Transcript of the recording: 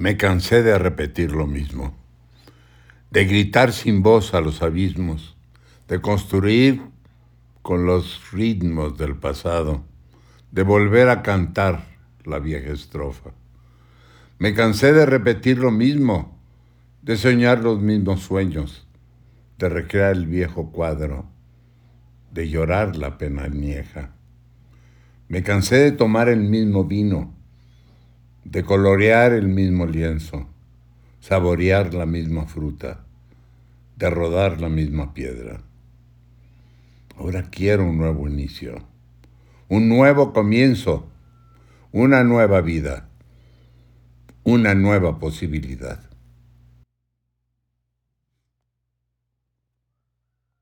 Me cansé de repetir lo mismo, de gritar sin voz a los abismos, de construir con los ritmos del pasado, de volver a cantar la vieja estrofa. Me cansé de repetir lo mismo, de soñar los mismos sueños, de recrear el viejo cuadro, de llorar la pena añeja. Me cansé de tomar el mismo vino, de colorear el mismo lienzo, saborear la misma fruta, de rodar la misma piedra. Ahora quiero un nuevo inicio, un nuevo comienzo, una nueva vida, una nueva posibilidad.